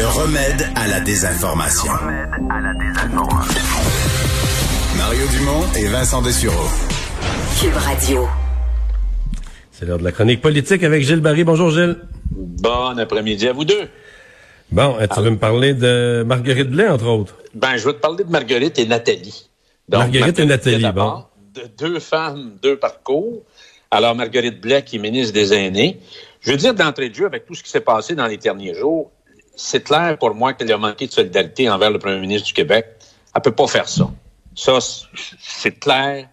Le remède à la désinformation. Mario Dumont et Vincent Dessureau. Cube Radio. C'est l'heure de la chronique politique avec Gilles Barry. Bonjour Gilles. Bon après-midi à vous deux. Bon, tu veux me parler de Marguerite Blais, entre autres? Ben, je veux te parler de Marguerite et Nathalie. Marguerite et Nathalie, bon. De deux femmes, deux parcours. Alors, Marguerite Blais, qui est ministre des Aînés. Je veux dire d'entrée de jeu, avec tout ce qui s'est passé dans les derniers jours, c'est clair pour moi qu'elle a manqué de solidarité envers le premier ministre du Québec. Elle peut pas faire ça. Ça, c'est clair.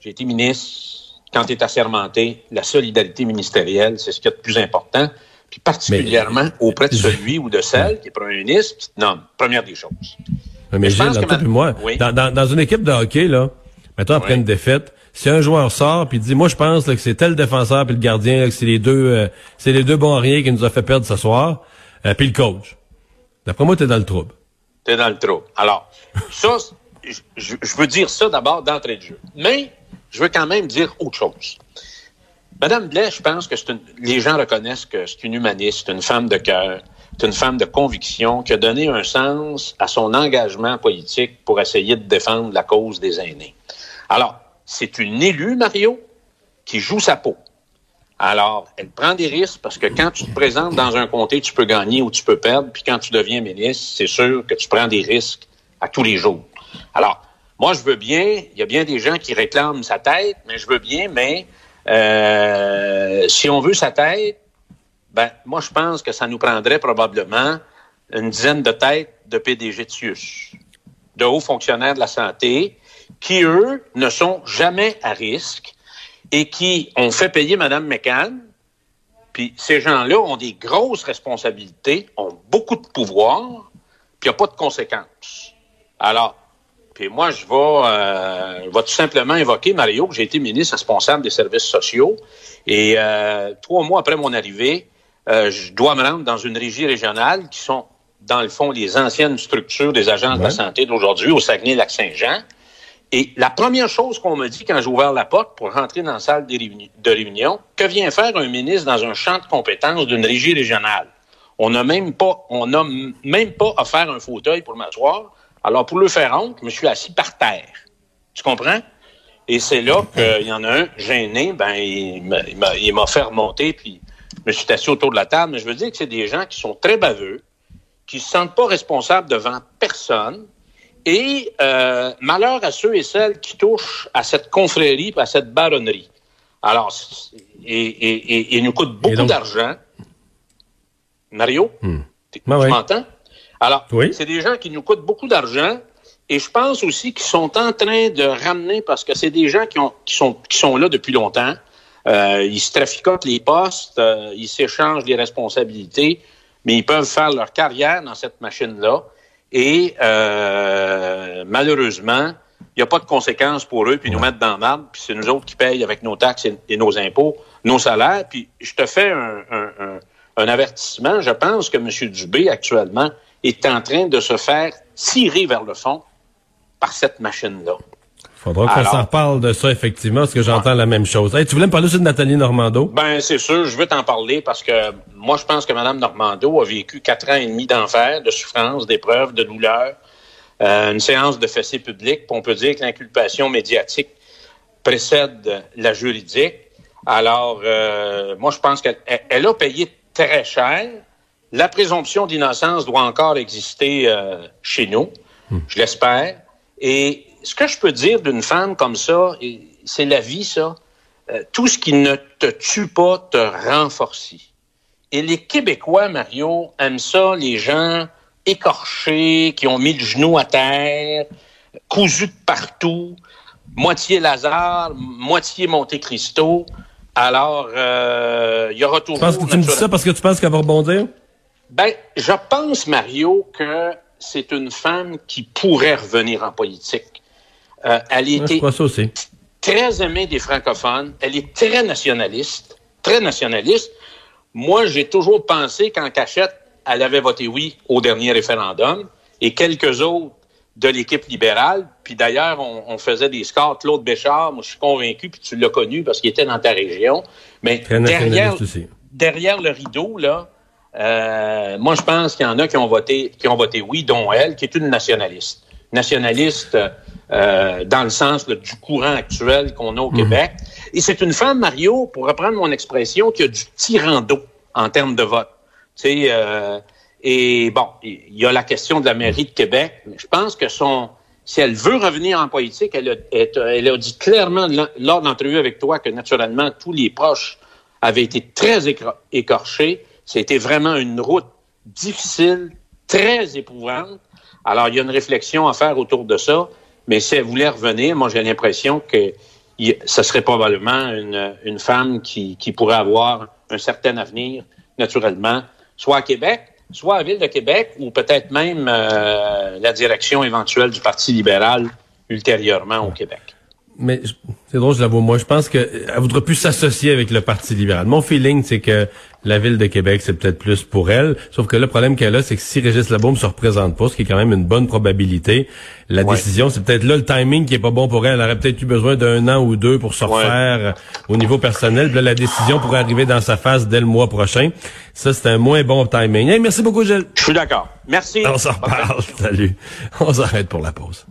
J'ai été ministre. Quand tu es assermenté, la solidarité ministérielle, c'est ce qui est le plus important. Puis particulièrement auprès de celui ou de celle qui est premier ministre, qui te nomme. Première des choses. Mais, Gilles, moi, dans, dans, une équipe de hockey, là, mettons après une défaite, si un joueur sort puis dit moi je pense que c'est tel défenseur puis le gardien que c'est les deux euh, c'est les deux bons rien qui nous a fait perdre ce soir euh, puis le coach. D'après moi tu es dans le trouble. Tu es dans le trouble. Alors ça je, veux dire ça d'abord d'entrée de jeu. Mais je veux quand même dire autre chose. Madame Blais, je pense que une, les gens reconnaissent que c'est une humaniste, une femme de cœur, c'est une femme de conviction qui a donné un sens à son engagement politique pour essayer de défendre la cause des aînés. Alors, c'est une élue, Mario, qui joue sa peau. Alors, elle prend des risques parce que quand tu te présentes dans un comté, tu peux gagner ou tu peux perdre. Puis quand tu deviens ministre, c'est sûr que tu prends des risques à tous les jours. Alors, moi, je veux bien, il y a bien des gens qui réclament sa tête, mais je veux bien, mais euh, si on veut sa tête, ben, moi, je pense que ça nous prendrait probablement une dizaine de têtes de PDG de de hauts fonctionnaires de la santé, qui, eux, ne sont jamais à risque et qui ont fait payer Mme McCann. Puis ces gens-là ont des grosses responsabilités, ont beaucoup de pouvoir, puis il n'y a pas de conséquences. Alors, puis moi, je vais, euh, vais tout simplement évoquer, Mario, que j'ai été ministre responsable des services sociaux. Et euh, trois mois après mon arrivée, euh, je dois me rendre dans une régie régionale qui sont, dans le fond, les anciennes structures des agences de la santé d'aujourd'hui au Saguenay-Lac-Saint-Jean. Et la première chose qu'on me dit quand j'ai ouvert la porte pour rentrer dans la salle de réunion, que vient faire un ministre dans un champ de compétences d'une régie régionale? On n'a même pas, on n'a même pas offert un fauteuil pour m'asseoir. Alors, pour le faire honte, je me suis assis par terre. Tu comprends? Et c'est là qu'il y en a un gêné, ben, il m'a fait remonter, puis je me suis assis autour de la table. Mais je veux dire que c'est des gens qui sont très baveux, qui se sentent pas responsables devant personne, et euh, malheur à ceux et celles qui touchent à cette confrérie, à cette baronnerie. Alors, et, et, et, nous coûte beaucoup d'argent. Mario, hmm. tu m'entends? Alors, c'est des gens qui nous coûtent beaucoup d'argent. Et je pense aussi qu'ils sont en train de ramener, parce que c'est des gens qui, ont, qui, sont, qui sont là depuis longtemps. Euh, ils se traficotent les postes, euh, ils s'échangent les responsabilités, mais ils peuvent faire leur carrière dans cette machine-là. Et euh, malheureusement, il n'y a pas de conséquences pour eux, puis nous mettre dans l'arbre, puis c'est nous autres qui payent avec nos taxes et, nos impôts, nos salaires. Puis je te fais un, un, avertissement. Je pense que M. Dubé, actuellement, est en train de se faire tirer vers le fond par cette machine-là. Faudra qu'on s'en reparle de ça, effectivement, parce que j'entends la même chose. tu voulais me parler aussi de Nathalie Normando? Ben, c'est sûr, je veux t'en parler parce que moi, je pense que Mme Normando a vécu quatre ans et demi d'enfer, de souffrance, d'épreuves, de douleur. Euh, une séance de fessée publique, on peut dire que l'inculpation médiatique précède la juridique. Alors, euh, moi, je pense qu'elle elle a payé très cher. La présomption d'innocence doit encore exister euh, chez nous, hmm. je l'espère. Et ce que je peux dire d'une femme comme ça, c'est la vie, ça. Euh, tout ce qui ne te tue pas te renforce. Et les Québécois, Mario, aiment ça, les gens écorchés, qui ont mis le genou à terre, cousus de partout, moitié Lazare, moitié Monte Cristo. Alors, euh, il y aura toujours... Tu, que tu me dis ça parce que tu penses qu'elle va rebondir? Ben, je pense, Mario, que c'est une femme qui pourrait revenir en politique. Euh, elle était très aimée des francophones. Elle est très nationaliste, très nationaliste. Moi, j'ai toujours pensé qu'en cachette, elle avait voté oui au dernier référendum et quelques autres de l'équipe libérale. Puis d'ailleurs, on, faisait des scores. Claude Béchard, moi, je suis convaincu, puis tu l'as connu parce qu'il était dans ta région. Mais derrière, derrière le rideau, là, Euh, moi, je pense qu'il y en a qui ont voté, qui ont voté oui, dont elle, qui est une nationaliste. Nationaliste euh, dans le sens du courant actuel qu'on a au mhm. Québec. Et c'est une femme, Mario, pour reprendre mon expression, qui a du tirando en termes de vote. Tu sais, euh, et bon, il y a la question de la mairie de Québec. Mais je pense que son, si elle veut revenir en politique, elle a, elle a dit clairement lors de l'entrevue avec toi que naturellement tous les proches avaient été très écorchés. C'était vraiment une route difficile, très éprouvante. Alors, il y a une réflexion à faire autour de ça. Mais si elle voulait revenir, moi, j'ai l'impression que ce serait probablement une, une femme qui, qui pourrait avoir un certain avenir, naturellement, soit à Québec, soit à Ville de Québec, ou peut-être même euh, la direction éventuelle du Parti libéral ultérieurement au Québec mais c'est drôle, je l'avoue, moi, je pense qu'elle voudrait plus s'associer avec le Parti libéral. Mon feeling, c'est que la ville de Québec, c'est peut-être plus pour elle. Sauf que le problème qu'elle a, c'est que si Régis Labaume se représente pas, ce qui est quand même une bonne probabilité, la décision, c'est peut-être là le timing qui est pas bon pour elle. Elle aurait peut-être eu besoin d'un an ou deux pour se refaire euh, au niveau personnel. là, la décision pourrait arriver dans sa phase dès le mois prochain. Ça, c'est un moins bon timing. merci beaucoup, Gilles. Je suis d'accord. Merci. On s'en reparle. Salut. On s'arrête pour la pause.